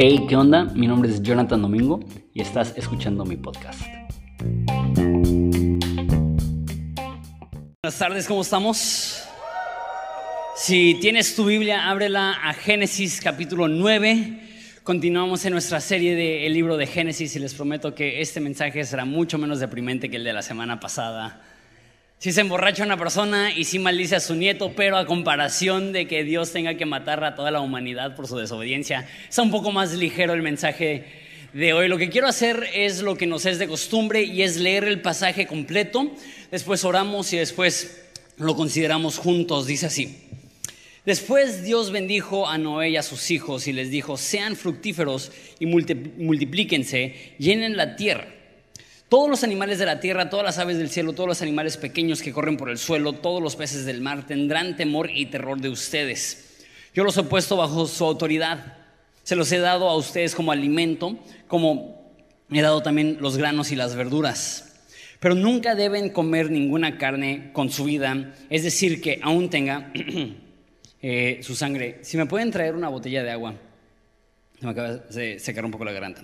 Hey, ¿qué onda? Mi nombre es Jonathan Domingo y estás escuchando mi podcast. Buenas tardes, ¿cómo estamos? Si tienes tu Biblia, ábrela a Génesis capítulo 9. Continuamos en nuestra serie del libro de Génesis y les prometo que este mensaje será mucho menos deprimente que el de la semana pasada. Si se emborracha una persona y si maldice a su nieto, pero a comparación de que Dios tenga que matar a toda la humanidad por su desobediencia, está un poco más ligero el mensaje de hoy. Lo que quiero hacer es lo que nos es de costumbre y es leer el pasaje completo. Después oramos y después lo consideramos juntos. Dice así. Después Dios bendijo a Noé y a sus hijos y les dijo, sean fructíferos y multiplíquense, llenen la tierra todos los animales de la tierra, todas las aves del cielo, todos los animales pequeños que corren por el suelo, todos los peces del mar tendrán temor y terror de ustedes. Yo los he puesto bajo su autoridad. Se los he dado a ustedes como alimento, como he dado también los granos y las verduras. Pero nunca deben comer ninguna carne con su vida, es decir, que aún tenga eh, su sangre. Si me pueden traer una botella de agua. Me acaba de secar un poco la garganta.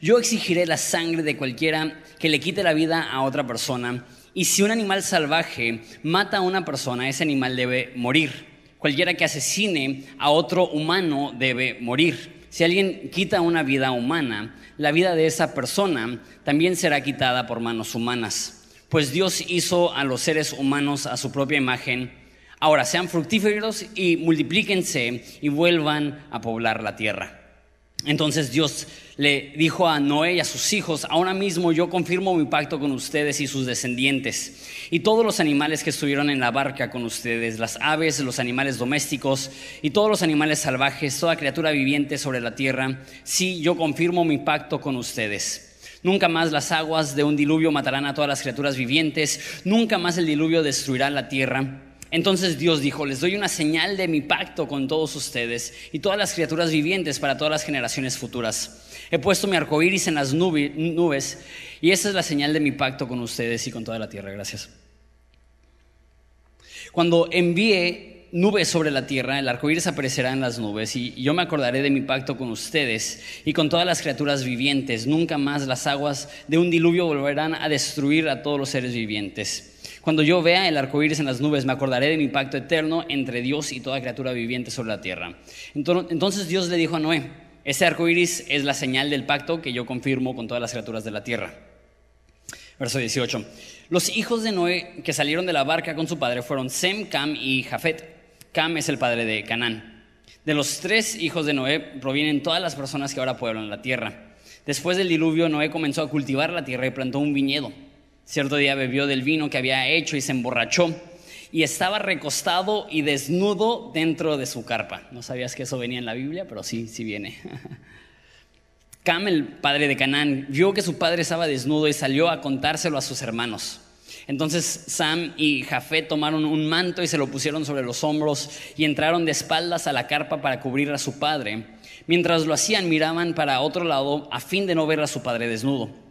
Yo exigiré la sangre de cualquiera que le quite la vida a otra persona. Y si un animal salvaje mata a una persona, ese animal debe morir. Cualquiera que asesine a otro humano debe morir. Si alguien quita una vida humana, la vida de esa persona también será quitada por manos humanas. Pues Dios hizo a los seres humanos a su propia imagen. Ahora sean fructíferos y multiplíquense y vuelvan a poblar la tierra. Entonces Dios le dijo a Noé y a sus hijos, ahora mismo yo confirmo mi pacto con ustedes y sus descendientes, y todos los animales que estuvieron en la barca con ustedes, las aves, los animales domésticos y todos los animales salvajes, toda criatura viviente sobre la tierra, sí, yo confirmo mi pacto con ustedes. Nunca más las aguas de un diluvio matarán a todas las criaturas vivientes, nunca más el diluvio destruirá la tierra. Entonces Dios dijo, les doy una señal de mi pacto con todos ustedes y todas las criaturas vivientes para todas las generaciones futuras. He puesto mi arco iris en las nubes y esa es la señal de mi pacto con ustedes y con toda la tierra. Gracias. Cuando envíe nubes sobre la tierra, el arco iris aparecerá en las nubes y yo me acordaré de mi pacto con ustedes y con todas las criaturas vivientes. Nunca más las aguas de un diluvio volverán a destruir a todos los seres vivientes. Cuando yo vea el arco iris en las nubes, me acordaré de mi pacto eterno entre Dios y toda criatura viviente sobre la tierra. Entonces Dios le dijo a Noé: Ese arco iris es la señal del pacto que yo confirmo con todas las criaturas de la tierra. Verso 18. Los hijos de Noé que salieron de la barca con su padre fueron Sem, Cam y Jafet. Cam es el padre de Canaán. De los tres hijos de Noé provienen todas las personas que ahora pueblan la tierra. Después del diluvio, Noé comenzó a cultivar la tierra y plantó un viñedo. Cierto día bebió del vino que había hecho y se emborrachó y estaba recostado y desnudo dentro de su carpa. No sabías que eso venía en la Biblia, pero sí, sí viene. Cam, el padre de Canaán, vio que su padre estaba desnudo y salió a contárselo a sus hermanos. Entonces Sam y Jafet tomaron un manto y se lo pusieron sobre los hombros y entraron de espaldas a la carpa para cubrir a su padre. Mientras lo hacían miraban para otro lado a fin de no ver a su padre desnudo.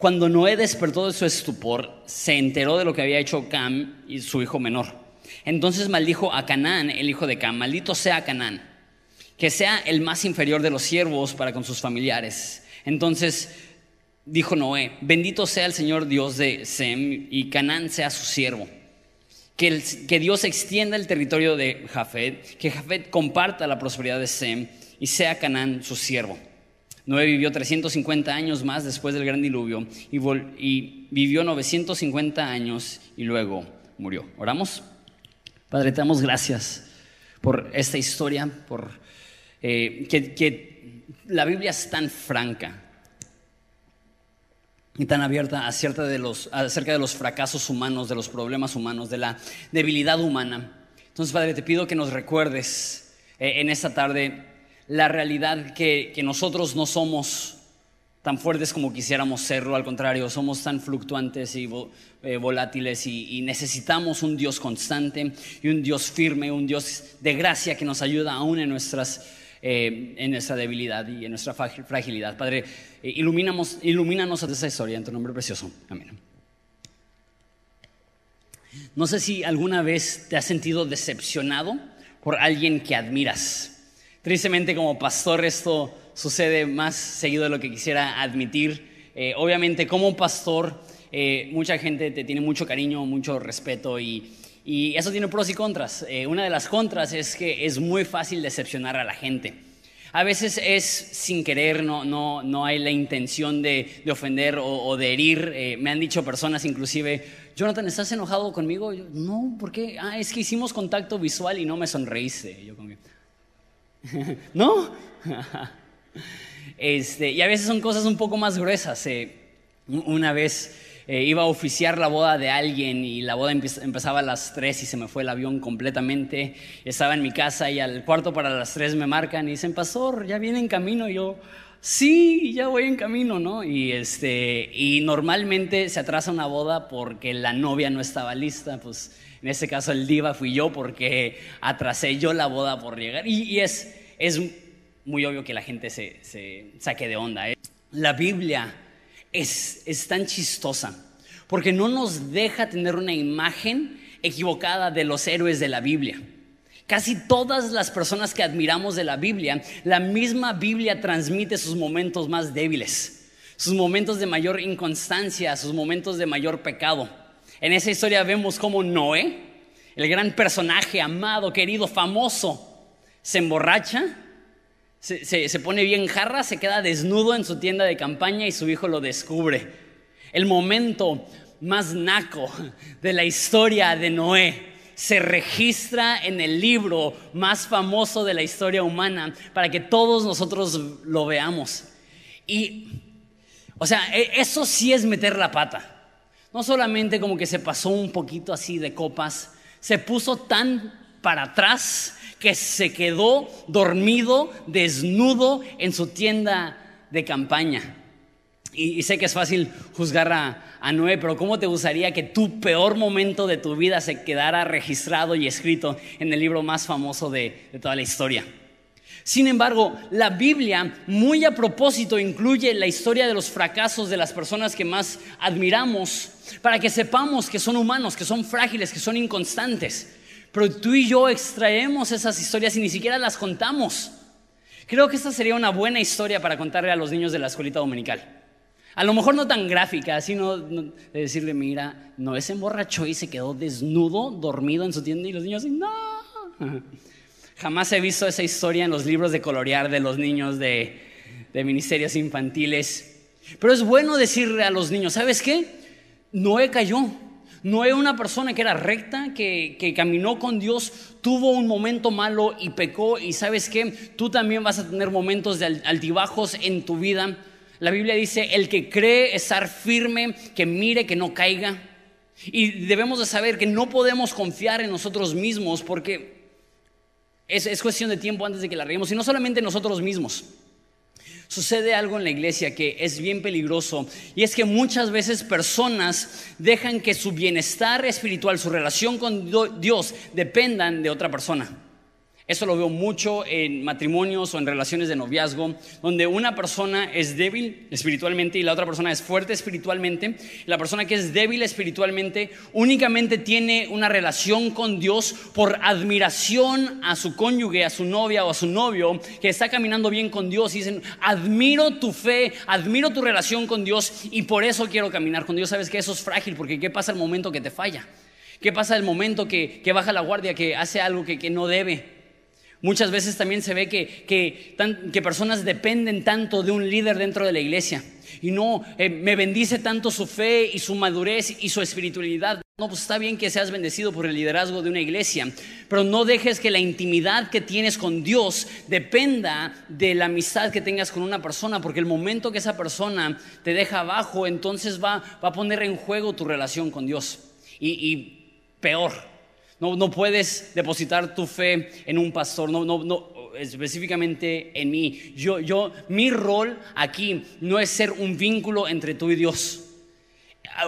Cuando Noé despertó de su estupor, se enteró de lo que había hecho Cam y su hijo menor. Entonces maldijo a Canaán, el hijo de Cam, maldito sea Canaán, que sea el más inferior de los siervos para con sus familiares. Entonces dijo Noé, bendito sea el Señor Dios de Sem y Canaán sea su siervo. Que, que Dios extienda el territorio de Jafet, que Jafet comparta la prosperidad de Sem y sea Canaán su siervo. Noé vivió 350 años más después del gran diluvio y, vivió 950 años y luego murió. ¿Oramos? Padre, te damos gracias por esta historia, por eh, que, la Biblia es tan franca y tan abierta acerca de, los, acerca de los fracasos humanos, de los problemas humanos, de la debilidad humana. Entonces, Padre, te pido que nos recuerdes eh, en esta tarde la realidad que, nosotros no somos tan fuertes como quisiéramos serlo, al contrario, somos tan fluctuantes y eh, volátiles y, necesitamos un Dios constante y un Dios firme, un Dios de gracia que nos ayuda aún en, nuestras, eh, en nuestra debilidad y en nuestra fragilidad. Padre, eh, iluminamos, ilumínanos a esa historia en tu nombre precioso. Amén. No sé si alguna vez te has sentido decepcionado por alguien que admiras. Tristemente como pastor esto sucede más seguido de lo que quisiera admitir. Eh, obviamente como pastor eh, mucha gente te tiene mucho cariño, mucho respeto y, eso tiene pros y contras. Eh, una de las contras es que es muy fácil decepcionar a la gente. A veces es sin querer, no, no, no hay la intención de, ofender o, de herir. me han dicho personas inclusive, Jonathan, ¿estás enojado conmigo? no, ¿por qué? Ah, es que hicimos contacto visual y no me sonreíste. Yo como, ¿no? este, y a veces son cosas un poco más gruesas. Eh, una vez eh, iba a oficiar la boda de alguien y la boda empezaba a las 3 y se me fue el avión completamente. Estaba en mi casa y al cuarto para las 3 me marcan y dicen, pastor, ya viene en camino. Y yo, sí, ya voy en camino, ¿no? Y, este, y normalmente se atrasa una boda porque la novia no estaba lista, pues en este caso el diva fui yo porque atrasé yo la boda por llegar. Y, es, es muy obvio que la gente se, se saque de onda. ¿eh? La Biblia es, es tan chistosa porque no nos deja tener una imagen equivocada de los héroes de la Biblia. Casi todas las personas que admiramos de la Biblia, la misma Biblia transmite sus momentos más débiles, sus momentos de mayor inconstancia, sus momentos de mayor pecado. En esa historia vemos cómo Noé, el gran personaje amado, querido, famoso, se emborracha, se, pone bien jarra, se queda desnudo en su tienda de campaña y su hijo lo descubre. El momento más naco de la historia de Noé se registra en el libro más famoso de la historia humana para que todos nosotros lo veamos. Y, o sea, e, eso sí es meter la pata. No solamente como que se pasó un poquito así de copas, se puso tan para atrás que se quedó dormido, desnudo en su tienda de campaña. Y, sé que es fácil juzgar a, Noé, pero ¿cómo te gustaría que tu peor momento de tu vida se quedara registrado y escrito en el libro más famoso de, de toda la historia? Sin embargo, la Biblia muy a propósito incluye la historia de los fracasos de las personas que más admiramos para que sepamos que son humanos, que son frágiles, que son inconstantes. Pero tú y yo extraemos esas historias y ni siquiera las contamos. Creo que esta sería una buena historia para contarle a los niños de la escuelita dominical. A lo mejor no tan gráfica, sino de decirle, mira, no se emborrachó y se quedó desnudo, dormido en su tienda y los niños dicen, no. Jamás he visto esa historia en los libros de colorear de los niños de, ministerios infantiles. Pero es bueno decirle a los niños, ¿sabes qué? Noé cayó. Noé, una persona que era recta, que, que, caminó con Dios, tuvo un momento malo y pecó. Y sabes qué? Tú también vas a tener momentos de altibajos en tu vida la Biblia dice, el que cree estar firme, que mire que no caiga. Y debemos de saber que no podemos confiar en nosotros mismos porque es, cuestión de tiempo antes de que la reguemos. Y no solamente nosotros mismos. Sucede algo en la iglesia que es bien peligroso y es que muchas veces personas dejan que su bienestar espiritual, su relación con Dios dependan de otra persona. Eso lo veo mucho en matrimonios o en relaciones de noviazgo, donde una persona es débil espiritualmente y la otra persona es fuerte espiritualmente. La persona que es débil espiritualmente únicamente tiene una relación con Dios por admiración a su cónyuge, a su novia o a su novio que está caminando bien con Dios y dicen, admiro tu fe, admiro tu relación con Dios y por eso quiero caminar con Dios. Sabes que eso es frágil porque ¿qué pasa el momento que te falla? ¿Qué pasa el momento que, baja la guardia, que hace algo que no debe? Muchas veces también se ve que, que, personas dependen tanto de un líder dentro de la iglesia. Y no, eh, me bendice tanto su fe y su madurez y su espiritualidad. No, pues está bien que seas bendecido por el liderazgo de una iglesia, pero no dejes que la intimidad que tienes con Dios dependa de la amistad que tengas con una persona, porque el momento que esa persona te deja abajo, entonces va, va a poner en juego tu relación con Dios. y peor, no, puedes depositar tu fe en un pastor, no, no, no, específicamente en mí. Yo, yo, mi rol aquí no es ser un vínculo entre tú y Dios.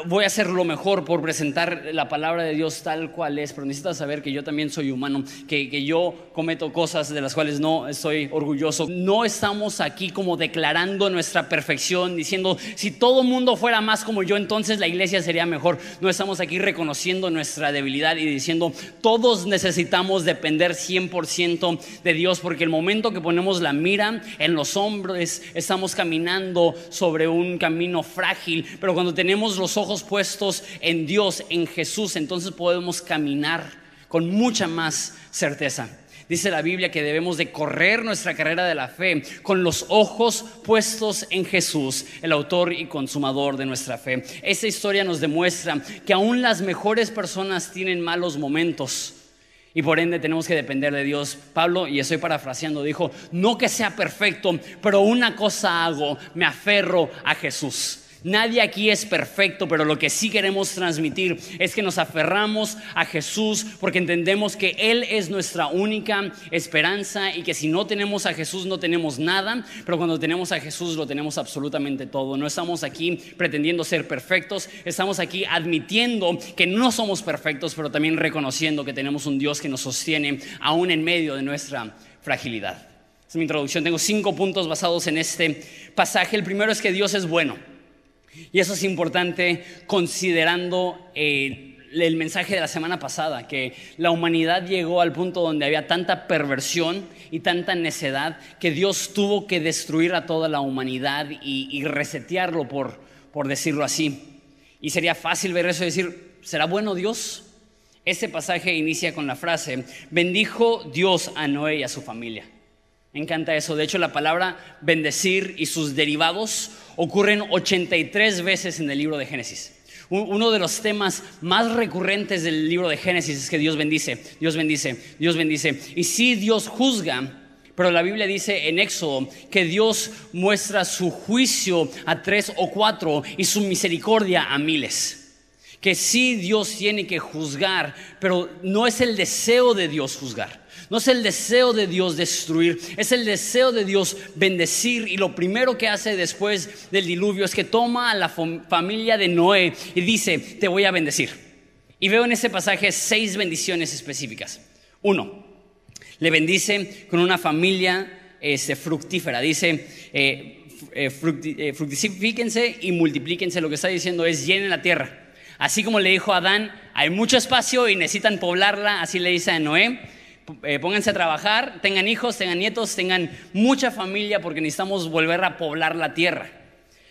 Voy a hacer lo mejor por presentar la palabra de Dios tal cual es, pero necesitas saber que yo también soy humano, que, que yo cometo cosas de las cuales no estoy orgulloso. No estamos aquí como declarando nuestra perfección, diciendo, si todo mundo fuera más como yo, entonces la iglesia sería mejor. No estamos aquí reconociendo nuestra debilidad y diciendo, todos necesitamos depender 100% de Dios, porque el momento que ponemos la mira en los hombres, estamos caminando sobre un camino frágil, pero cuando tenemos los ojos puestos en Dios, en Jesús, entonces podemos caminar con mucha más certeza. Dice la Biblia que debemos de correr nuestra carrera de la fe con los ojos puestos en Jesús, el autor y consumador de nuestra fe. Esta historia nos demuestra que aún las mejores personas tienen malos momentos. Y por ende tenemos que depender de Dios. Pablo, y estoy parafraseando, dijo, no que sea perfecto, pero una cosa hago, me aferro a Jesús. Nadie aquí es perfecto, pero lo que sí queremos transmitir es que nos aferramos a Jesús porque entendemos que Él es nuestra única esperanza y que si no tenemos a Jesús no tenemos nada, pero cuando tenemos a Jesús lo tenemos absolutamente todo. No estamos aquí pretendiendo ser perfectos, estamos aquí admitiendo que no somos perfectos, pero también reconociendo que tenemos un Dios que nos sostiene aún en medio de nuestra fragilidad. Es mi introducción. Tengo cinco puntos basados en este pasaje. El primero es que Dios es bueno. Y eso es importante considerando eh, el mensaje de la semana pasada, que la humanidad llegó al punto donde había tanta perversión y tanta necedad que Dios tuvo que destruir a toda la humanidad y, resetearlo, por, por decirlo así. Y sería fácil ver eso y decir, ¿será bueno Dios? Ese pasaje inicia con la frase, bendijo Dios a Noé y a su familia. Me encanta eso. De hecho, la palabra bendecir y sus derivados ocurren 83 veces en el libro de Génesis. Uno de los temas más recurrentes del libro de Génesis es que Dios bendice, Dios bendice, Dios bendice. Y sí, Dios juzga, pero la Biblia dice en Éxodo que Dios muestra su juicio a tres o cuatro y su misericordia a miles que sí Dios tiene que juzgar, pero no es el deseo de Dios juzgar. No es el deseo de Dios destruir, es el deseo de Dios bendecir. Y lo primero que hace después del diluvio es que toma a la familia de Noé y dice, te voy a bendecir. Y veo en ese pasaje seis bendiciones específicas. Uno, le bendice con una familia este, fructífera. Dice, eh, eh, eh, y multiplíquense. Lo que está diciendo es llenen la tierra. Así como le dijo a Adán, hay mucho espacio y necesitan poblarla, así le dice a Noé eh, pónganse a trabajar, tengan hijos, tengan nietos, tengan mucha familia porque necesitamos volver a poblar la tierra.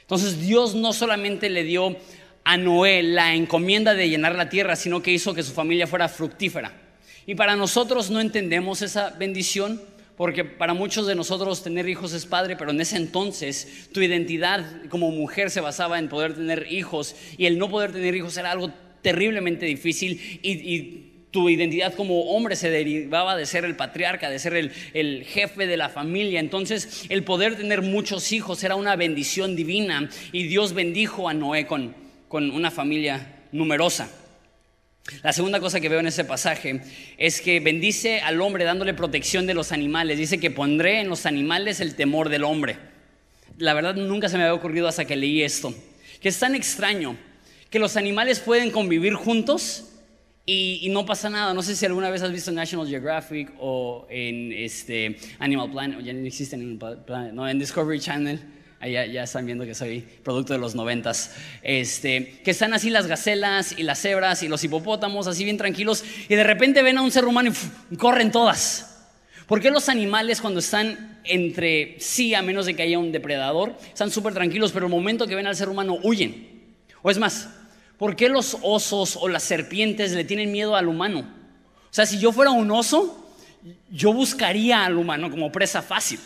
Entonces Dios no solamente le dio a Noé la encomienda de llenar la tierra, sino que hizo que su familia fuera fructífera. Y para nosotros no entendemos esa bendición, porque para muchos de nosotros tener hijos es padre, pero en ese entonces tu identidad como mujer se basaba en poder tener hijos y el no poder tener hijos era algo terriblemente difícil y, y tu identidad como hombre se derivaba de ser el patriarca, de ser el, jefe de la familia. Entonces el poder tener muchos hijos era una bendición divina y Dios bendijo a Noé con, con una familia numerosa. La segunda cosa que veo en ese pasaje es que bendice al hombre dándole protección de los animales. Dice que pondré en los animales el temor del hombre. La verdad nunca se me había ocurrido hasta que leí esto. Que es tan extraño que los animales pueden convivir juntos y, no pasa nada. No sé si alguna vez has visto National Geographic o en este Animal Planet, o ya no existe Animal Planet, no, en Discovery Channel. Ahí ya, están viendo que soy producto de los noventas. Este, que están así las gacelas y las cebras y los hipopótamos así bien tranquilos y de repente ven a un ser humano y corren todas. ¿Por qué los animales cuando están entre sí, a menos de que haya un depredador, están súper tranquilos, pero el momento que ven al ser humano huyen? O es más, ¿Por qué los osos o las serpientes le tienen miedo al humano? O sea, si yo fuera un oso, yo buscaría al humano como presa fácil.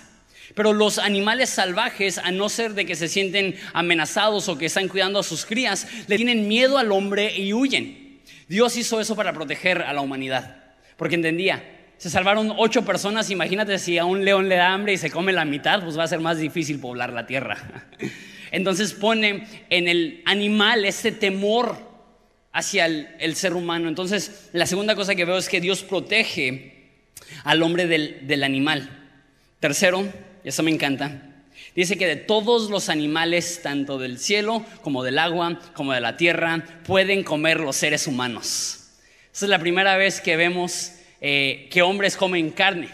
Pero los animales salvajes, a no ser de que se sienten amenazados o que están cuidando a sus crías, le tienen miedo al hombre y huyen. Dios hizo eso para proteger a la humanidad, porque entendía, se salvaron ocho personas, imagínate si a un león le da hambre y se come la mitad, pues va a ser más difícil poblar la tierra. Entonces pone en el animal ese temor hacia el, ser humano. Entonces la segunda cosa que veo es que Dios protege al hombre del, animal. Tercero, y eso me encanta, Dice que de todos los animales, tanto del cielo como del agua, como de la tierra, pueden comer los seres humanos. Esa es la primera vez que vemos eh, que hombres comen carne.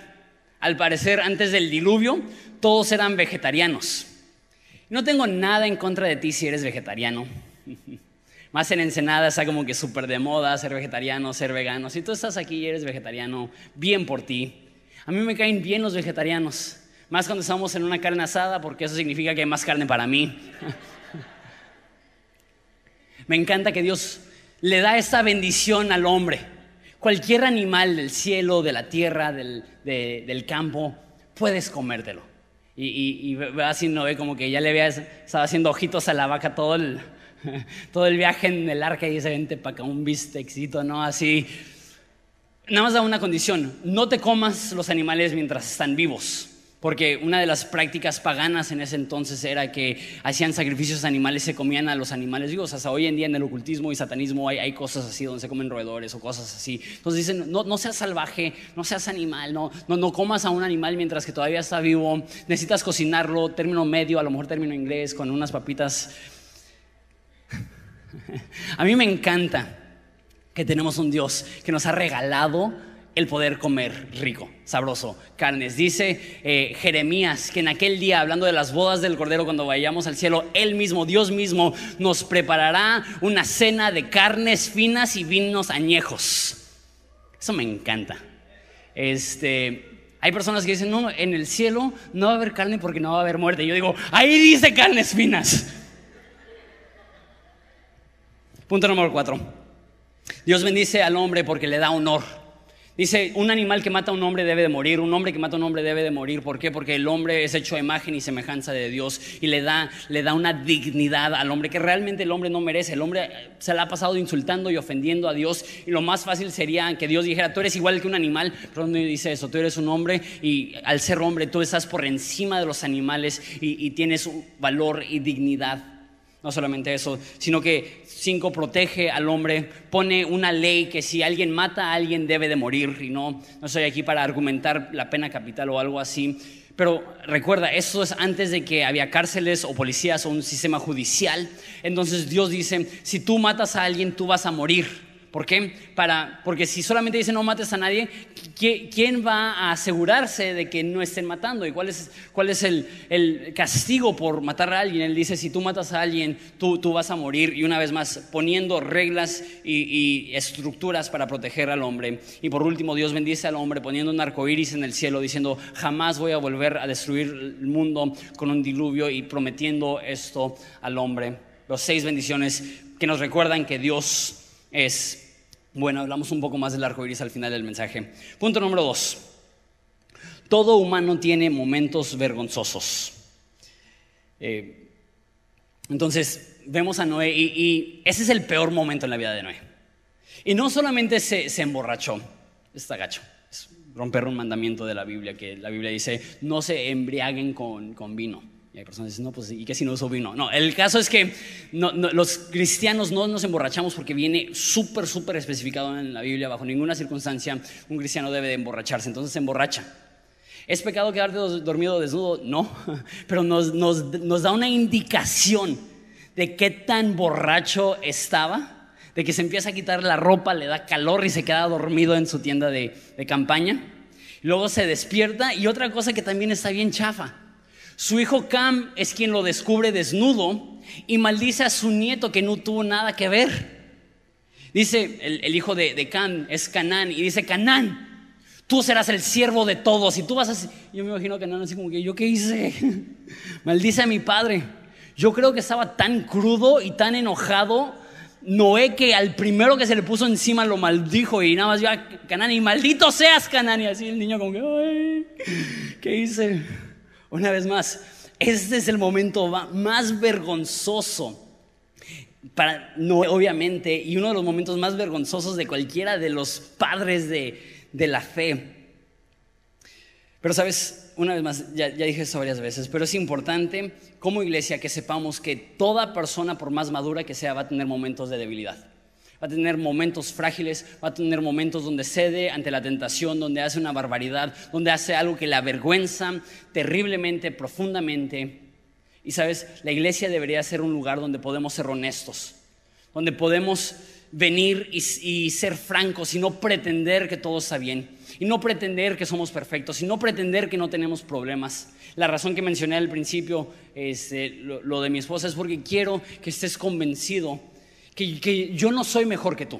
Al parecer, antes del diluvio, todos eran vegetarianos. No tengo nada en contra de ti si eres vegetariano. Más en Ensenada está como que súper de moda ser vegetariano, ser vegano. Si tú estás aquí y eres vegetariano, bien por ti. A mí me caen bien los vegetarianos. Más cuando estamos en una carne asada, porque eso significa que hay más carne para mí. me encanta que Dios le da esa bendición al hombre. Cualquier animal del cielo, de la tierra, del, del campo, puedes comértelo. Y, y así no ve como que ya le había estado haciendo ojitos a la vaca todo el, todo el viaje en el arca y se vente para acá un bistecito, ¿no? Así. Nada más da una condición: no te comas los animales mientras están vivos. Porque una de las prácticas paganas en ese entonces era que hacían sacrificios animales, se comían a los animales vivos. Hasta hoy en día en el ocultismo y satanismo hay, cosas así donde se comen roedores o cosas así. Entonces dicen, no, no seas salvaje, no seas animal, no, no, no comas a un animal mientras que todavía está vivo. Necesitas cocinarlo, término medio, a lo mejor término inglés, con unas papitas. a mí me encanta que tenemos un Dios que nos ha regalado el poder comer rico, sabroso, carnes. Dice eh, Jeremías que en aquel día, hablando de las bodas del Cordero, cuando vayamos al cielo, Él mismo, Dios mismo, nos preparará una cena de carnes finas y vinos añejos. Eso me encanta. Este, hay personas que dicen, no, en el cielo no va a haber carne porque no va a haber muerte. Yo digo, ahí dice carnes finas. Punto número cuatro. Dios bendice al hombre porque le da honor. Dice, un animal que mata a un hombre debe de morir, un hombre que mata a un hombre debe de morir. ¿Por qué? Porque el hombre es hecho a imagen y semejanza de Dios y le da, le da una dignidad al hombre que realmente el hombre no merece. El hombre se le ha pasado insultando y ofendiendo a Dios y lo más fácil sería que Dios dijera, tú eres igual que un animal, pero no dice eso, tú eres un hombre y al ser hombre tú estás por encima de los animales y, y tienes valor y dignidad. No solamente eso, sino que cinco protege al hombre, pone una ley que si alguien mata a alguien debe de morir y no, no estoy aquí para argumentar la pena capital o algo así. Pero recuerda, eso es antes de que había cárceles o policías o un sistema judicial. Entonces Dios dice, si tú matas a alguien, tú vas a morir. ¿Por qué? Para, porque si solamente dice no mates a nadie, ¿quién va a asegurarse de que no estén matando? ¿Y cuál es, cuál es el, castigo por matar a alguien? Él dice, si tú matas a alguien, tú, tú vas a morir. Y una vez más, poniendo reglas y, estructuras para proteger al hombre. Y por último, Dios bendice al hombre poniendo un arco iris en el cielo, diciendo, jamás voy a volver a destruir el mundo con un diluvio y prometiendo esto al hombre. Los seis bendiciones que nos recuerdan que Dios es, bueno, hablamos un poco más del arco iris al final del mensaje. Punto número dos. Todo humano tiene momentos vergonzosos. Eh, entonces, vemos a Noé y, ese es el peor momento en la vida de Noé. Y no solamente se, emborrachó, está gacho, romper un mandamiento de la Biblia, que la Biblia dice, no se embriaguen con vino. Y hay personas que dicen, no, pues, ¿y qué si no uso vino? No, el caso es que los cristianos no nos emborrachamos porque viene súper, súper especificado en la Biblia. Bajo ninguna circunstancia un cristiano debe de emborracharse, entonces se emborracha. ¿Es pecado quedarte dormido desnudo? No, pero nos, da una indicación de qué tan borracho estaba, de que se empieza a quitar la ropa, le da calor y se queda dormido en su tienda de campaña. Luego se despierta y otra cosa que también está bien chafa su hijo Cam es quien lo descubre desnudo y maldice a su nieto que no tuvo nada que ver. Dice el, hijo de, Cam es Canán y dice, Canán, tú serás el siervo de todos y tú vas a... Yo me imagino Canán así como que, ¿yo qué hice? maldice a mi padre. Yo creo que estaba tan crudo y tan enojado Noé que al primero que se le puso encima lo maldijo y nada más vio a Canán y maldito seas Canán y así el niño como que, ay, ¿qué hice? Una vez más, este es el momento más vergonzoso para no obviamente, y uno de los momentos más vergonzosos de cualquiera de los padres de, la fe. Pero sabes, una vez más, ya, ya, dije eso varias veces, pero es importante como iglesia que sepamos que toda persona, por más madura que sea, va a tener momentos de debilidad va a tener momentos frágiles, va a tener momentos donde cede ante la tentación, donde hace una barbaridad, donde hace algo que le avergüenza terriblemente, profundamente. Y sabes, la iglesia debería ser un lugar donde podemos ser honestos, donde podemos venir y, ser francos y no pretender que todo está bien, y no pretender que somos perfectos, y no pretender que no tenemos problemas. La razón que mencioné al principio, este, lo, de mi esposa, es porque quiero que estés convencido que yo no soy mejor que tú.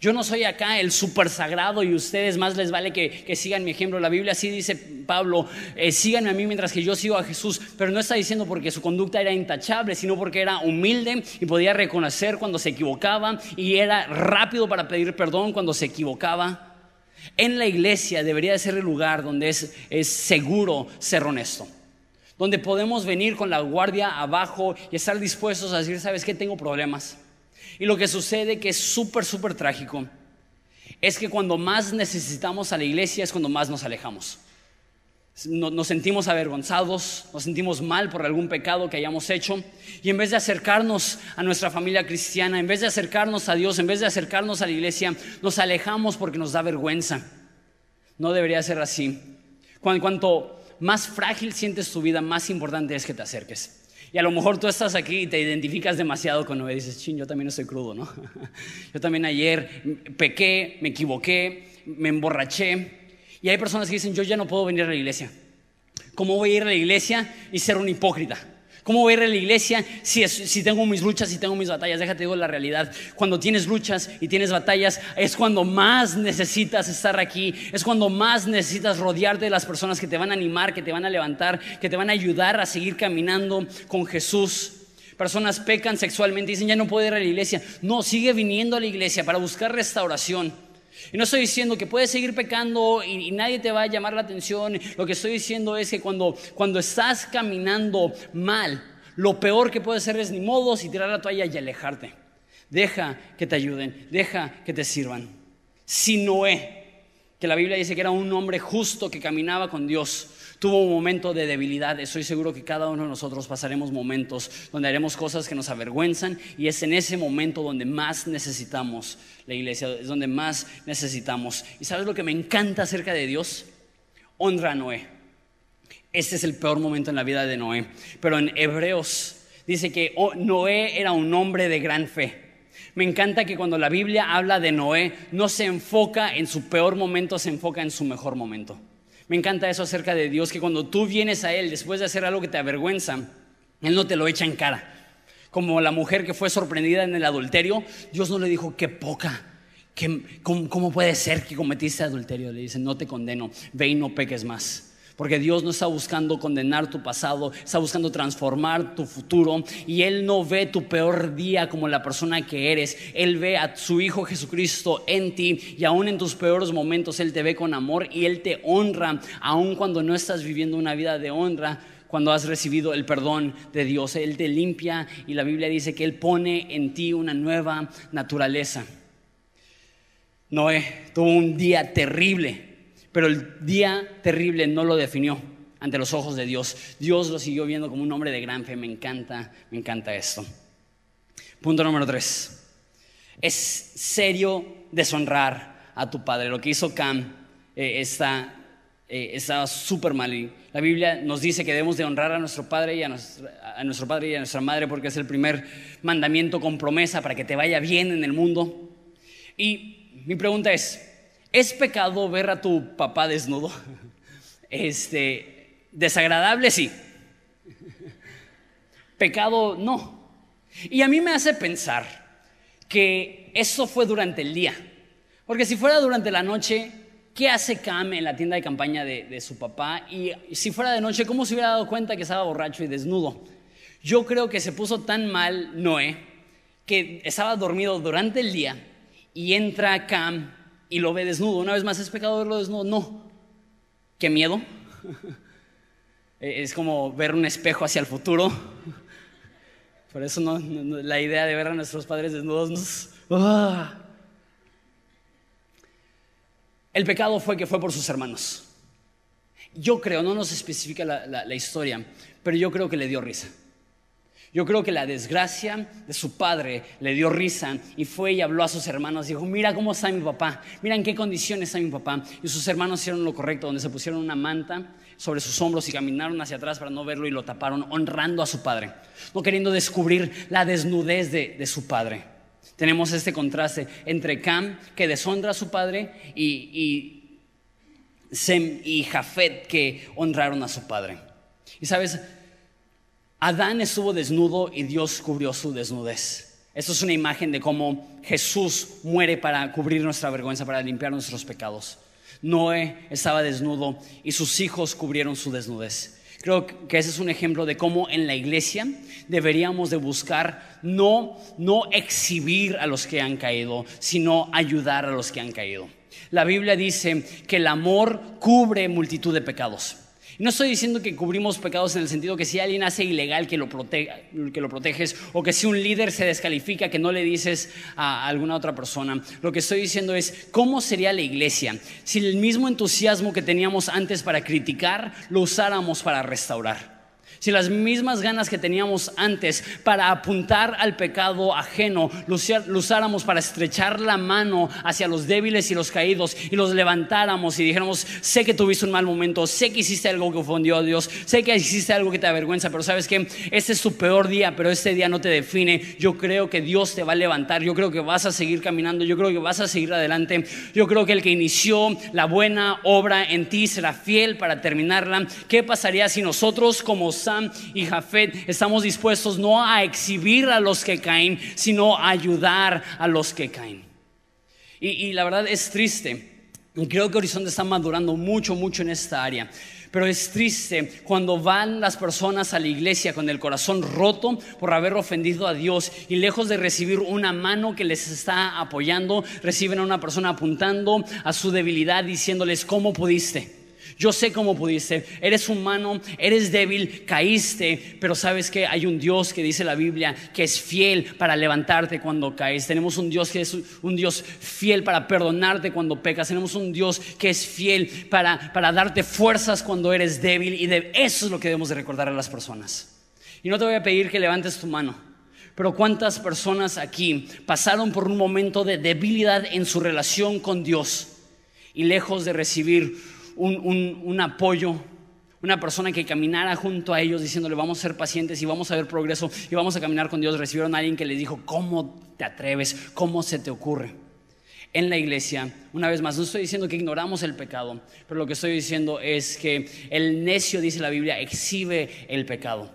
Yo no soy acá el super sagrado y ustedes más les vale que, sigan mi ejemplo. La Biblia sí dice Pablo, eh, síganme a mí mientras que yo sigo a Jesús, pero no está diciendo porque su conducta era intachable, sino porque era humilde y podía reconocer cuando se equivocaba y era rápido para pedir perdón cuando se equivocaba. En la iglesia debería de ser el lugar donde es, es seguro ser honesto donde podemos venir con la guardia abajo y estar dispuestos a decir, ¿sabes qué? Tengo problemas. Y lo que sucede, que es súper, súper trágico, es que cuando más necesitamos a la iglesia es cuando más nos alejamos. Nos sentimos avergonzados, nos sentimos mal por algún pecado que hayamos hecho y en vez de acercarnos a nuestra familia cristiana, en vez de acercarnos a Dios, en vez de acercarnos a la iglesia, nos alejamos porque nos da vergüenza. No debería ser así. Cuanto más frágil sientes tu vida, más importante es que te acerques. Y a lo mejor tú estás aquí y te identificas demasiado con Noé. Dices, ching, yo también estoy crudo, ¿no? yo también ayer pequé, me equivoqué, me emborraché. Y hay personas que dicen, yo ya no puedo venir a la iglesia. ¿Cómo voy a ir a la iglesia y ser un hipócrita? ¿Cómo voy a ir a la iglesia si, si tengo mis luchas y tengo mis batallas? Déjate digo la realidad. Cuando tienes luchas y tienes batallas, es cuando más necesitas estar aquí. Es cuando más necesitas rodearte de las personas que te van a animar, que te van a levantar, que te van a ayudar a seguir caminando con Jesús. Personas pecan sexualmente y dicen, ya no puedo ir a la iglesia. No, sigue viniendo a la iglesia para buscar restauración. Y no estoy diciendo que puedes seguir pecando y, nadie te va a llamar la atención. Lo que estoy diciendo es que cuando, cuando estás caminando mal, lo peor que puedes hacer es ni modos y tirar la toalla y alejarte. Deja que te ayuden, deja que te sirvan. Si Noé, que la Biblia dice que era un hombre justo que caminaba con Dios, tuvo un momento de debilidad. Estoy seguro que cada uno de nosotros pasaremos momentos donde haremos cosas que nos avergüenzan y es en ese momento donde más necesitamos la iglesia, es donde más necesitamos. ¿Y sabes lo que me encanta acerca de Dios? Honra a Noé. Este es el peor momento en la vida de Noé. Pero en Hebreos dice que oh, Noé era un hombre de gran fe. Me encanta que cuando la Biblia habla de Noé, no se enfoca en su peor momento, se enfoca en su mejor momento. Me encanta eso acerca de Dios, que cuando tú vienes a Él después de hacer algo que te avergüenza, Él no te lo echa en cara. Como la mujer que fue sorprendida en el adulterio, Dios no le dijo, qué poca, cómo, ¿cómo puede ser que cometiste adulterio? Le dice, no te condeno, ve y no peques más. Porque Dios no está buscando condenar tu pasado, está buscando transformar tu futuro. Y Él no ve tu peor día como la persona que eres. Él ve a su Hijo Jesucristo en ti y aún en tus peores momentos Él te ve con amor y Él te honra, aun cuando no estás viviendo una vida de honra cuando has recibido el perdón de Dios. Él te limpia y la Biblia dice que Él pone en ti una nueva naturaleza. Noé tuvo un día terrible pero el día terrible no lo definió ante los ojos de Dios. Dios lo siguió viendo como un hombre de gran fe. Me encanta, me encanta esto. Punto número tres. Es serio deshonrar a tu padre. Lo que hizo Cam eh, está, eh, súper mal. La Biblia nos dice que debemos de honrar a nuestro padre y a, a nuestro padre y a nuestra madre porque es el primer mandamiento con promesa para que te vaya bien en el mundo. Y mi pregunta es, ¿Es pecado ver a tu papá desnudo? Este, desagradable sí. Pecado no. Y a mí me hace pensar que eso fue durante el día. Porque si fuera durante la noche, ¿qué hace Cam en la tienda de campaña de, de, su papá? Y si fuera de noche, ¿cómo se hubiera dado cuenta que estaba borracho y desnudo? Yo creo que se puso tan mal Noé que estaba dormido durante el día y entra Cam y lo ve desnudo. Una vez más, ¿es pecado verlo desnudo? No. ¿Qué miedo? es como ver un espejo hacia el futuro. Por eso la idea de ver a nuestros padres desnudos nos... ¡ah! El pecado fue que fue por sus hermanos. Yo creo, no nos especifica la historia, pero yo creo que le dio risa. Yo creo que la desgracia de su padre le dio risa y fue y habló a sus hermanos. Dijo, mira cómo está mi papá, mira en qué condiciones está mi papá. Y sus hermanos hicieron lo correcto, donde se pusieron una manta sobre sus hombros y caminaron hacia atrás para no verlo y lo taparon, honrando a su padre, no queriendo descubrir la desnudez de, su padre. Tenemos este contraste entre Cam, que deshonra a su padre, y, y Sem y Jafet, que honraron a su padre. Y sabes, Adán estuvo desnudo y Dios cubrió su desnudez. Esto es una imagen de cómo Jesús muere para cubrir nuestra vergüenza, para limpiar nuestros pecados. Noé estaba desnudo y sus hijos cubrieron su desnudez. Creo que ese es un ejemplo de cómo en la iglesia deberíamos de buscar no, no exhibir a los que han caído, sino ayudar a los que han caído. La Biblia dice que el amor cubre multitud de pecados. No estoy diciendo que cubrimos pecados en el sentido que si alguien hace ilegal que lo, que lo proteges o que si un líder se descalifica que no le dices a alguna otra persona. Lo que estoy diciendo es cómo sería la iglesia si el mismo entusiasmo que teníamos antes para criticar lo usáramos para restaurar. Si las mismas ganas que teníamos antes para apuntar al pecado ajeno lo usáramos para estrechar la mano hacia los débiles y los caídos y los levantáramos y dijéramos, sé que tuviste un mal momento, sé que hiciste algo que ofendió a Dios, sé que hiciste algo que te avergüenza, pero sabes que este es tu peor día, pero este día no te define. Yo creo que Dios te va a levantar, yo creo que vas a seguir caminando, yo creo que vas a seguir adelante, yo creo que el que inició la buena obra en ti será fiel para terminarla. ¿Qué pasaría si nosotros como y Jafet estamos dispuestos no a exhibir a los que caen, sino a ayudar a los que caen. Y, y la verdad es triste. Creo que Horizonte está madurando mucho, mucho en esta área. Pero es triste cuando van las personas a la iglesia con el corazón roto por haber ofendido a Dios y lejos de recibir una mano que les está apoyando, reciben a una persona apuntando a su debilidad diciéndoles, ¿cómo pudiste? Yo sé cómo pudiste. Eres humano, eres débil, caíste, pero sabes que hay un Dios que dice la Biblia que es fiel para levantarte cuando caes. Tenemos un Dios que es un Dios fiel para perdonarte cuando pecas. Tenemos un Dios que es fiel para, para darte fuerzas cuando eres débil y de eso es lo que debemos de recordar a las personas. Y no te voy a pedir que levantes tu mano. Pero cuántas personas aquí pasaron por un momento de debilidad en su relación con Dios y lejos de recibir un, apoyo, una persona que caminara junto a ellos diciéndole vamos a ser pacientes y vamos a ver progreso y vamos a caminar con Dios, recibieron a alguien que les dijo, ¿cómo te atreves? ¿Cómo se te ocurre? En la iglesia, una vez más, no estoy diciendo que ignoramos el pecado, pero lo que estoy diciendo es que el necio, dice la Biblia, exhibe el pecado.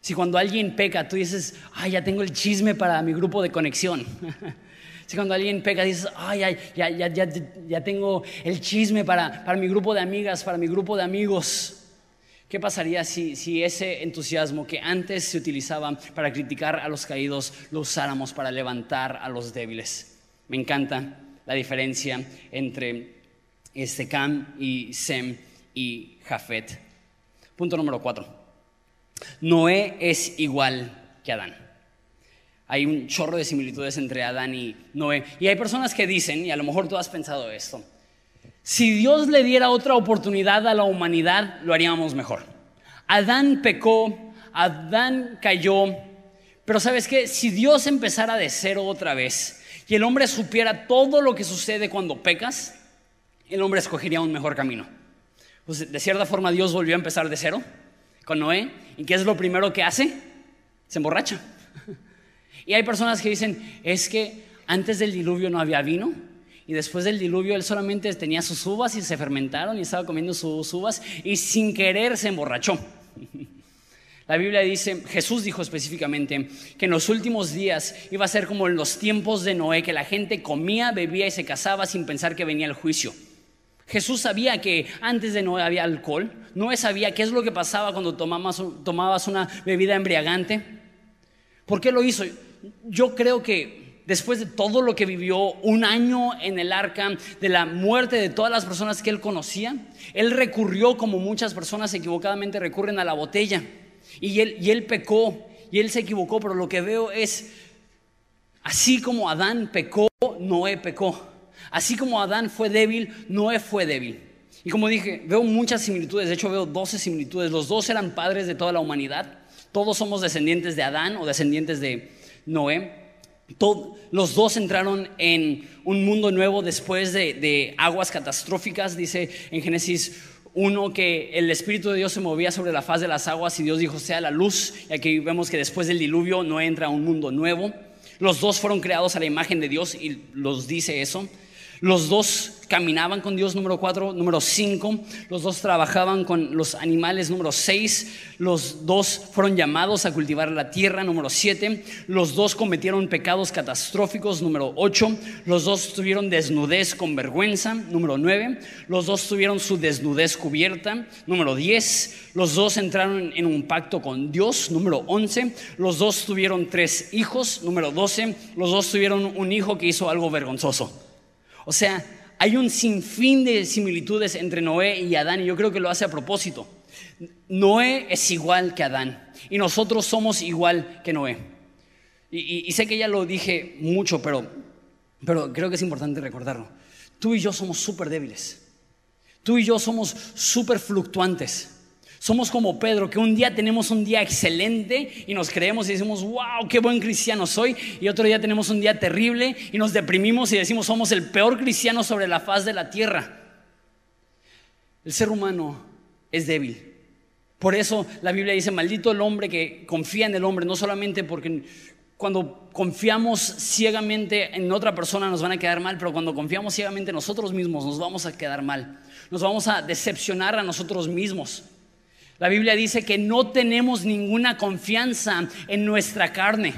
Si cuando alguien peca, tú dices, ay, ya tengo el chisme para mi grupo de conexión. Si cuando alguien pega dices, ay, ya, ya, ya, ya tengo el chisme para, para mi grupo de amigas, para mi grupo de amigos. ¿Qué pasaría si, si, ese entusiasmo que antes se utilizaba para criticar a los caídos lo usáramos para levantar a los débiles? Me encanta la diferencia entre este Cam y Sem y Jafet. Punto número cuatro. Noé es igual que Adán. Hay un chorro de similitudes entre Adán y Noé. Y hay personas que dicen, y a lo mejor tú has pensado esto, si Dios le diera otra oportunidad a la humanidad, lo haríamos mejor. Adán pecó, Adán cayó, pero sabes qué, si Dios empezara de cero otra vez y el hombre supiera todo lo que sucede cuando pecas, el hombre escogería un mejor camino. Pues de cierta forma Dios volvió a empezar de cero con Noé. ¿Y qué es lo primero que hace? Se emborracha. Y hay personas que dicen, es que antes del diluvio no había vino y después del diluvio él solamente tenía sus uvas y se fermentaron y estaba comiendo sus uvas y sin querer se emborrachó. La Biblia dice, Jesús dijo específicamente que en los últimos días iba a ser como en los tiempos de Noé, que la gente comía, bebía y se casaba sin pensar que venía el juicio. Jesús sabía que antes de Noé había alcohol, Noé sabía qué es lo que pasaba cuando tomabas, una bebida embriagante. ¿Por qué lo hizo? Yo creo que después de todo lo que vivió, un año en el arca, de la muerte de todas las personas que él conocía, él recurrió como muchas personas equivocadamente recurren a la botella. Y él, y él pecó, y él se equivocó, pero lo que veo es, así como Adán pecó, Noé pecó. Así como Adán fue débil, Noé fue débil. Y como dije, veo muchas similitudes, de hecho veo 12 similitudes. Los dos eran padres de toda la humanidad. Todos somos descendientes de Adán o descendientes de Noé. los dos entraron en un mundo nuevo después de, de aguas catastróficas, dice en Génesis uno que el Espíritu de Dios se movía sobre la faz de las aguas y Dios dijo sea la luz. Y aquí vemos que después del diluvio no entra un mundo nuevo. Los dos fueron creados a la imagen de Dios y los dice eso. Los dos caminaban con Dios, número cuatro. Número cinco, los dos trabajaban con los animales, número seis. Los dos fueron llamados a cultivar la tierra, número siete. Los dos cometieron pecados catastróficos, número ocho. Los dos tuvieron desnudez con vergüenza, número nueve. Los dos tuvieron su desnudez cubierta, número diez. Los dos entraron en un pacto con Dios, número once. Los dos tuvieron tres hijos, número doce. Los dos tuvieron un hijo que hizo algo vergonzoso. O sea, hay un sinfín de similitudes entre Noé y Adán y yo creo que lo hace a propósito. Noé es igual que Adán y nosotros somos igual que Noé. Y, sé que ya lo dije mucho, pero, pero creo que es importante recordarlo. Tú y yo somos súper débiles. Tú y yo somos súper fluctuantes. Somos como Pedro, que un día tenemos un día excelente y nos creemos y decimos, wow, qué buen cristiano soy. Y otro día tenemos un día terrible y nos deprimimos y decimos, somos el peor cristiano sobre la faz de la tierra. El ser humano es débil. Por eso la Biblia dice, maldito el hombre que confía en el hombre, no solamente porque cuando confiamos ciegamente en otra persona nos van a quedar mal, pero cuando confiamos ciegamente en nosotros mismos nos vamos a quedar mal. Nos vamos a decepcionar a nosotros mismos. La Biblia dice que no tenemos ninguna confianza en nuestra carne.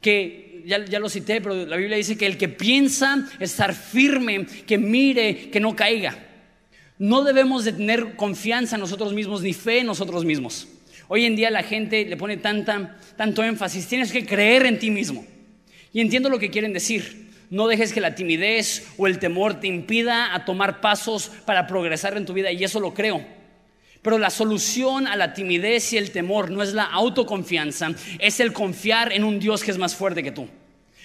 Que ya, lo cité, pero la Biblia dice que el que piensa estar firme, que mire, que no caiga. No debemos de tener confianza en nosotros mismos ni fe en nosotros mismos. Hoy en día la gente le pone tanta, tanto énfasis, tienes que creer en ti mismo. Y entiendo lo que quieren decir. No dejes que la timidez o el temor te impida a tomar pasos para progresar en tu vida y eso lo creo. Pero la solución a la timidez y el temor no es la autoconfianza, es el confiar en un Dios que es más fuerte que tú.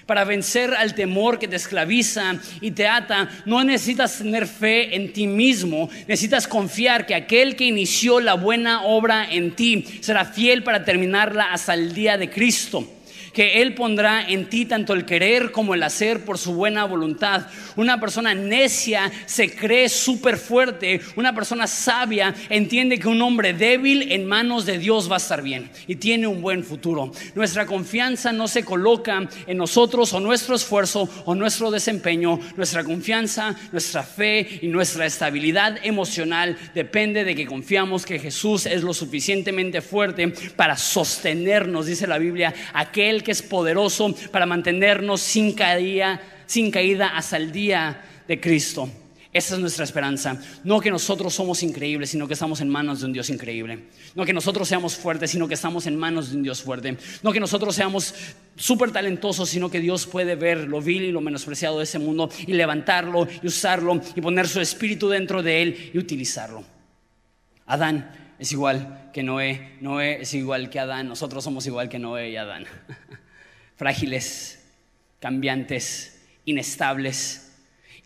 Para vencer al temor que te esclaviza y te ata, no necesitas tener fe en ti mismo, necesitas confiar que aquel que inició la buena obra en ti será fiel para terminarla hasta el día de Cristo que Él pondrá en ti tanto el querer como el hacer por su buena voluntad. Una persona necia se cree súper fuerte, una persona sabia entiende que un hombre débil en manos de Dios va a estar bien y tiene un buen futuro. Nuestra confianza no se coloca en nosotros o nuestro esfuerzo o nuestro desempeño, nuestra confianza, nuestra fe y nuestra estabilidad emocional depende de que confiamos que Jesús es lo suficientemente fuerte para sostenernos, dice la Biblia, aquel que es poderoso para mantenernos sin caída, sin caída hasta el día de Cristo. Esa es nuestra esperanza. No que nosotros somos increíbles, sino que estamos en manos de un Dios increíble. No que nosotros seamos fuertes, sino que estamos en manos de un Dios fuerte. No que nosotros seamos súper talentosos, sino que Dios puede ver lo vil y lo menospreciado de ese mundo y levantarlo y usarlo y poner su espíritu dentro de él y utilizarlo. Adán es igual que Noé, Noé es igual que Adán, nosotros somos igual que Noé y Adán. Frágiles, cambiantes, inestables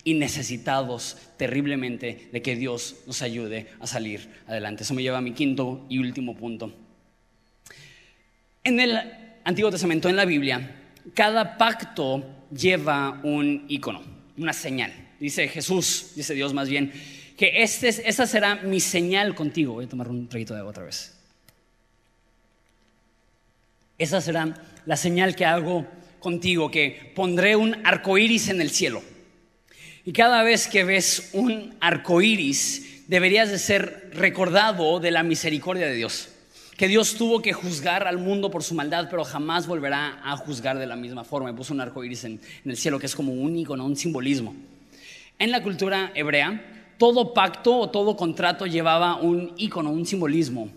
y necesitados terriblemente de que Dios nos ayude a salir adelante. Eso me lleva a mi quinto y último punto. En el Antiguo Testamento, en la Biblia, cada pacto lleva un icono, una señal. Dice Jesús, dice Dios más bien, que este, esta será mi señal contigo. Voy a tomar un traguito de agua otra vez. Esa será la señal que hago contigo, que pondré un arco iris en el cielo. Y cada vez que ves un arco iris, deberías de ser recordado de la misericordia de Dios. Que Dios tuvo que juzgar al mundo por su maldad, pero jamás volverá a juzgar de la misma forma. Me puso un arco iris en, en el cielo, que es como un icono, un simbolismo. En la cultura hebrea, todo pacto o todo contrato llevaba un icono, un simbolismo.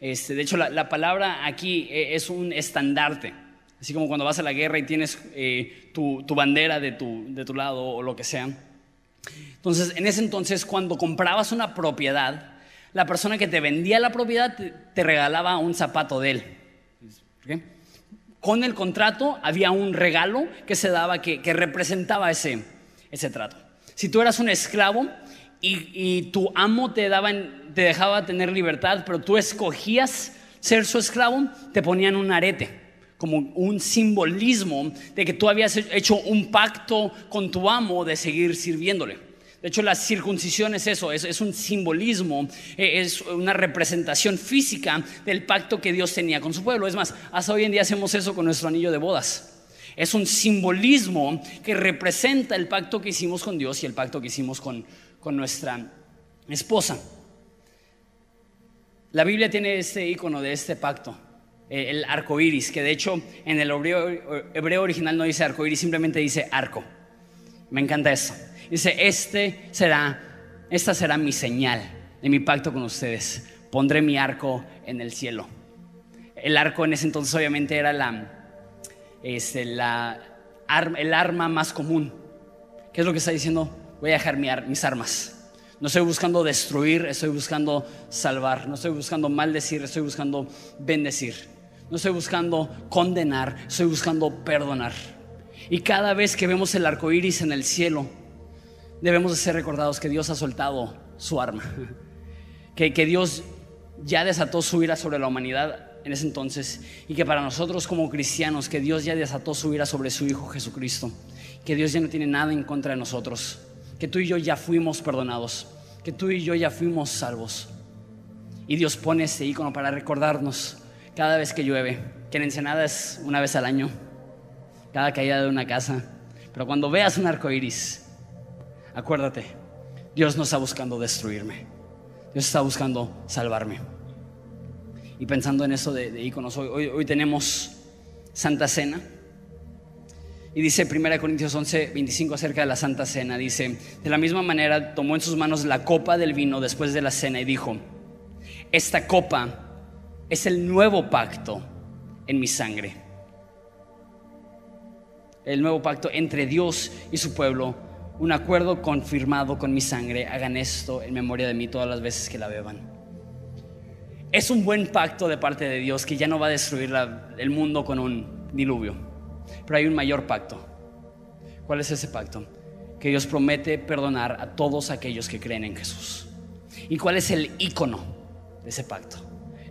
Este, de hecho, la, palabra aquí eh, es un estandarte. Así como cuando vas a la guerra y tienes eh, tu, bandera de tu, de tu lado o lo que sea. Entonces, en ese entonces, cuando comprabas una propiedad, la persona que te vendía la propiedad te, regalaba un zapato de él. Con el contrato había un regalo que se daba que, que representaba ese, ese trato. Si tú eras un esclavo, y, tu amo te, daba, te dejaba tener libertad, pero tú escogías ser su esclavo, te ponían un arete como un simbolismo de que tú habías hecho un pacto con tu amo de seguir sirviéndole. De hecho, la circuncisión es eso, es, un simbolismo, e, es una representación física del pacto que Dios tenía con su pueblo. Es más, hasta hoy en día hacemos eso con nuestro anillo de bodas. Es un simbolismo que representa el pacto que hicimos con Dios y el pacto que hicimos con, con nuestra esposa. La Biblia tiene este icono de este pacto, eh, el arco iris, que de hecho en el hebreo, original no dice arco iris, simplemente dice arco. Me encanta eso. Dice: Este será, esta será mi señal de mi pacto con ustedes. Pondré mi arco en el cielo. El arco en ese entonces, obviamente, era la, este, el arma más común. ¿Qué es lo que está diciendo? Voy a dejar mis armas. No estoy buscando destruir, estoy buscando salvar. No estoy buscando maldecir, estoy buscando bendecir. No estoy buscando condenar, estoy buscando perdonar. Y cada vez que vemos el arco iris en el cielo, debemos de ser recordados que Dios ha soltado su arma. Que, que Dios ya desató su ira sobre la humanidad en ese entonces. Y que para nosotros como cristianos, que Dios ya desató su ira sobre su Hijo Jesucristo. Que Dios ya no tiene nada en contra de nosotros que tú y yo ya fuimos perdonados, que tú y yo ya fuimos salvos. Y Dios pone ese icono para recordarnos cada vez que llueve, que en Ensenada es una vez al año, cada caída de una casa. Pero cuando veas un arco iris, acuérdate, Dios no está buscando destruirme, Dios está buscando salvarme. Y pensando en eso de, iconos, hoy, hoy tenemos Santa Cena. Y dice 1 Corintios 11, 25 acerca de la Santa Cena, dice, de la misma manera tomó en sus manos la copa del vino después de la cena y dijo, esta copa es el nuevo pacto en mi sangre. El nuevo pacto entre Dios y su pueblo, un acuerdo confirmado con mi sangre. Hagan esto en memoria de mí todas las veces que la beban. Es un buen pacto de parte de Dios que ya no va a destruir el mundo con un diluvio pero hay un mayor pacto. ¿Cuál es ese pacto? Que Dios promete perdonar a todos aquellos que creen en Jesús. ¿Y cuál es el icono de ese pacto?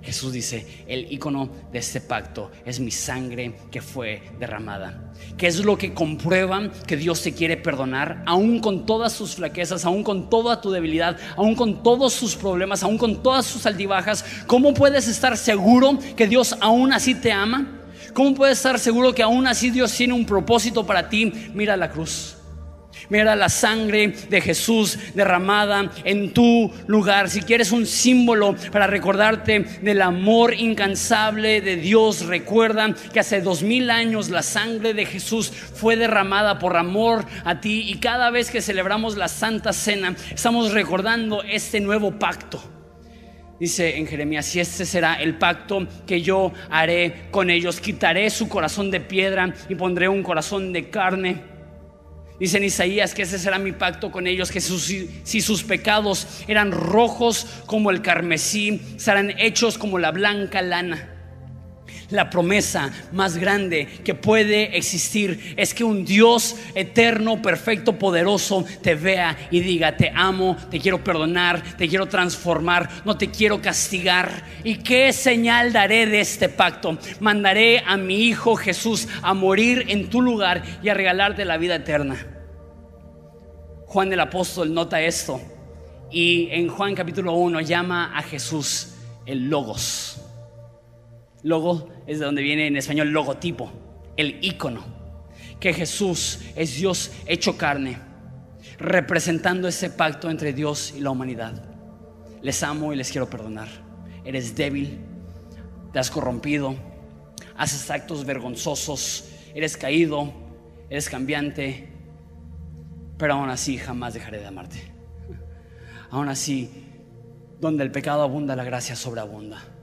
Jesús dice, el icono de este pacto es mi sangre que fue derramada. ¿Qué es lo que comprueban que Dios te quiere perdonar, aún con todas sus flaquezas, aún con toda tu debilidad, aún con todos sus problemas, aún con todas sus altibajas? ¿Cómo puedes estar seguro que Dios aún así te ama? ¿Cómo puedes estar seguro que aún así Dios tiene un propósito para ti? Mira la cruz. Mira la sangre de Jesús derramada en tu lugar. Si quieres un símbolo para recordarte del amor incansable de Dios, recuerda que hace dos mil años la sangre de Jesús fue derramada por amor a ti y cada vez que celebramos la Santa Cena estamos recordando este nuevo pacto Dice en Jeremías, y este será el pacto que yo haré con ellos. Quitaré su corazón de piedra y pondré un corazón de carne. Dice en Isaías que ese será mi pacto con ellos, que si sus pecados eran rojos como el carmesí, serán hechos como la blanca lana. La promesa más grande que puede existir es que un Dios eterno, perfecto, poderoso te vea y diga, te amo, te quiero perdonar, te quiero transformar, no te quiero castigar. ¿Y qué señal daré de este pacto? Mandaré a mi Hijo Jesús a morir en tu lugar y a regalarte la vida eterna. Juan el apóstol nota esto y en Juan capítulo 1 llama a Jesús el Logos. Logo es de donde viene en español logotipo, el icono. Que Jesús es Dios hecho carne, representando ese pacto entre Dios y la humanidad. Les amo y les quiero perdonar. Eres débil, te has corrompido, haces actos vergonzosos, eres caído, eres cambiante, pero aún así jamás dejaré de amarte. Aún así, donde el pecado abunda, la gracia sobreabunda.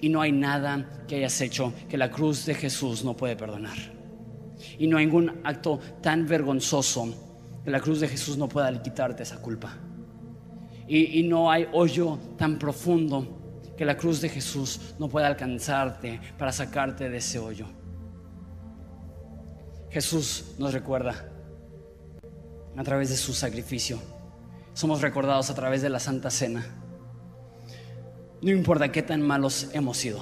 Y no hay nada que hayas hecho que la cruz de Jesús no puede perdonar. Y no hay ningún acto tan vergonzoso que la cruz de Jesús no pueda quitarte esa culpa. Y, y no hay hoyo tan profundo que la cruz de Jesús no pueda alcanzarte para sacarte de ese hoyo. Jesús nos recuerda a través de su sacrificio. Somos recordados a través de la Santa Cena No importa qué tan malos hemos sido.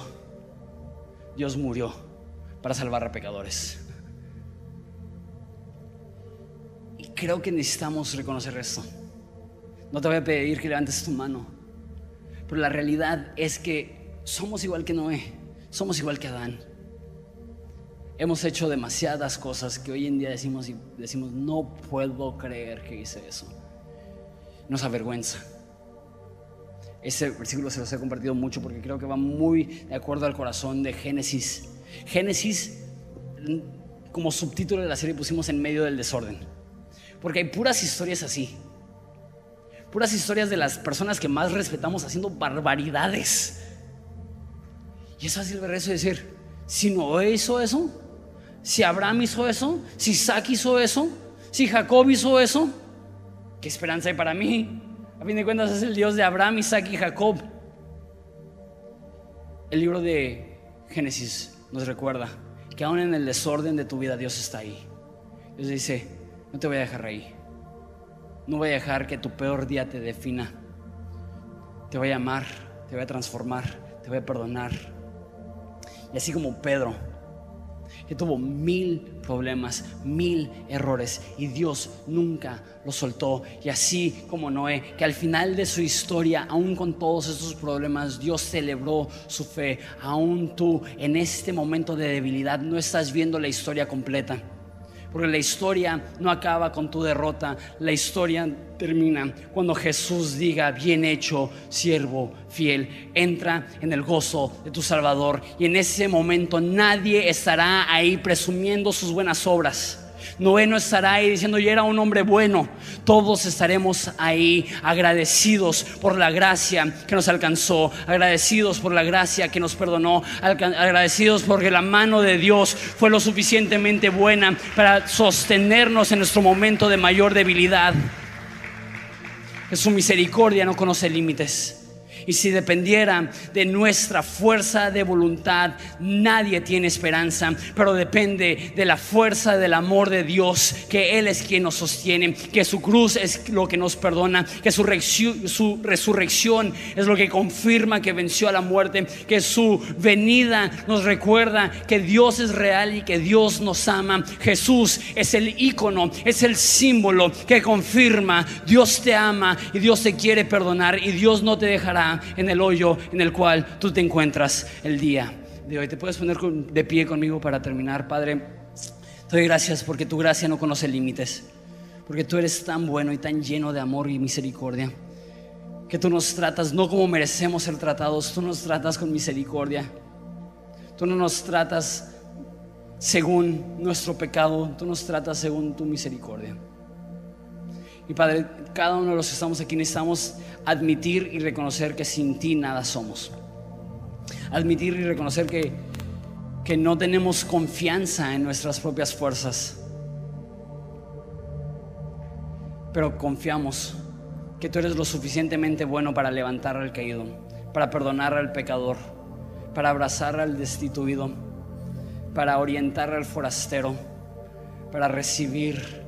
Dios murió para salvar a pecadores. Y creo que necesitamos reconocer esto. No te voy a pedir que levantes tu mano. Pero la realidad es que somos igual que Noé. Somos igual que Adán. Hemos hecho demasiadas cosas que hoy en día decimos y decimos, no puedo creer que hice eso. Nos avergüenza. Ese versículo se los he compartido mucho porque creo que va muy de acuerdo al corazón de Génesis. Génesis, como subtítulo de la serie, pusimos en medio del desorden. Porque hay puras historias así. Puras historias de las personas que más respetamos haciendo barbaridades. Y es fácil ver eso y decir, si no hizo eso, si Abraham hizo eso, si Isaac hizo eso, si Jacob hizo eso, ¿qué esperanza hay para mí? A fin de cuentas es el Dios de Abraham, Isaac y Jacob. El libro de Génesis nos recuerda que aún en el desorden de tu vida Dios está ahí. Dios dice, no te voy a dejar ahí. No voy a dejar que tu peor día te defina. Te voy a amar, te voy a transformar, te voy a perdonar. Y así como Pedro que tuvo mil problemas, mil errores y Dios nunca lo soltó. Y así como Noé, que al final de su historia, aún con todos estos problemas, Dios celebró su fe. Aún tú en este momento de debilidad no estás viendo la historia completa. Porque la historia no acaba con tu derrota, la historia termina cuando Jesús diga, bien hecho, siervo fiel, entra en el gozo de tu Salvador. Y en ese momento nadie estará ahí presumiendo sus buenas obras Noé no estará ahí diciendo yo era un hombre bueno. Todos estaremos ahí agradecidos por la gracia que nos alcanzó, agradecidos por la gracia que nos perdonó, agradecidos porque la mano de Dios fue lo suficientemente buena para sostenernos en nuestro momento de mayor debilidad. Que su misericordia no conoce límites. Y si dependiera de nuestra fuerza de voluntad, nadie tiene esperanza, pero depende de la fuerza del amor de Dios, que Él es quien nos sostiene, que su cruz es lo que nos perdona, que su, su resurrección es lo que confirma que venció a la muerte, que su venida nos recuerda que Dios es real y que Dios nos ama. Jesús es el icono, es el símbolo que confirma Dios te ama y Dios te quiere perdonar y Dios no te dejará en el hoyo en el cual tú te encuentras el día de hoy. Te puedes poner de pie conmigo para terminar, Padre. Te doy gracias porque tu gracia no conoce límites, porque tú eres tan bueno y tan lleno de amor y misericordia, que tú nos tratas no como merecemos ser tratados, tú nos tratas con misericordia. Tú no nos tratas según nuestro pecado, tú nos tratas según tu misericordia. Y Padre, cada uno de los que estamos aquí necesitamos admitir y reconocer que sin ti nada somos. Admitir y reconocer que, que no tenemos confianza en nuestras propias fuerzas. Pero confiamos que tú eres lo suficientemente bueno para levantar al caído, para perdonar al pecador, para abrazar al destituido, para orientar al forastero, para recibir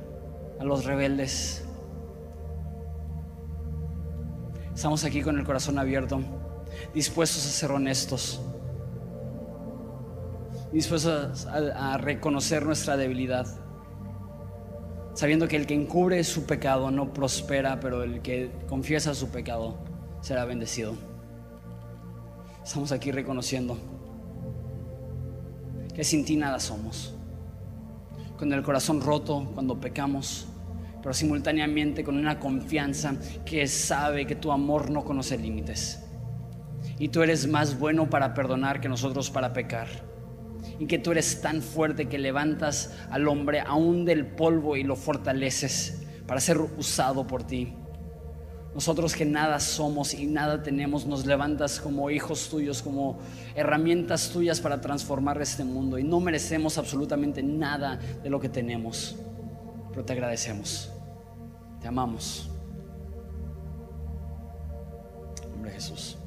a los rebeldes Estamos aquí con el corazón abierto, dispuestos a ser honestos, dispuestos a, reconocer nuestra debilidad, sabiendo que el que encubre su pecado no prospera, pero el que confiesa su pecado será bendecido. Estamos aquí reconociendo que sin ti nada somos. Con el corazón roto cuando pecamos, pero simultáneamente con una confianza que sabe que tu amor no conoce límites. Y tú eres más bueno para perdonar que nosotros para pecar. Y que tú eres tan fuerte que levantas al hombre aún del polvo y lo fortaleces para ser usado por ti. Nosotros que nada somos y nada tenemos, nos levantas como hijos tuyos, como herramientas tuyas para transformar este mundo. Y no merecemos absolutamente nada de lo que tenemos pero te agradecemos. Te amamos. En nombre de Jesús.